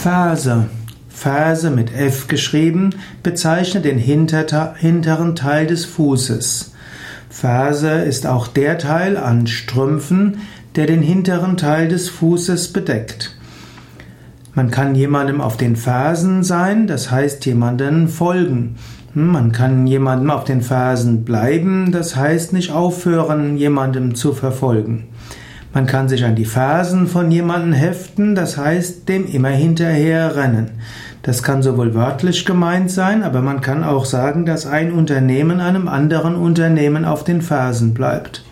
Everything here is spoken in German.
Ferse. Ferse mit F geschrieben bezeichnet den hinteren Teil des Fußes. Ferse ist auch der Teil an Strümpfen, der den hinteren Teil des Fußes bedeckt. Man kann jemandem auf den Fersen sein, das heißt jemanden folgen. Hm, man kann jemandem auf den Fersen bleiben, das heißt nicht aufhören, jemandem zu verfolgen. Man kann sich an die Fersen von jemandem heften, das heißt dem immer hinterher rennen. Das kann sowohl wörtlich gemeint sein, aber man kann auch sagen, dass ein Unternehmen einem anderen Unternehmen auf den Fersen bleibt.